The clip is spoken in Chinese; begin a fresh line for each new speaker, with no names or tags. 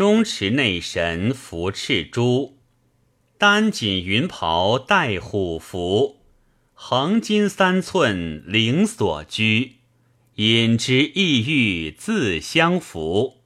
中池内神服赤珠，丹锦云袍带虎符，横金三寸灵所居，饮之意欲自相符。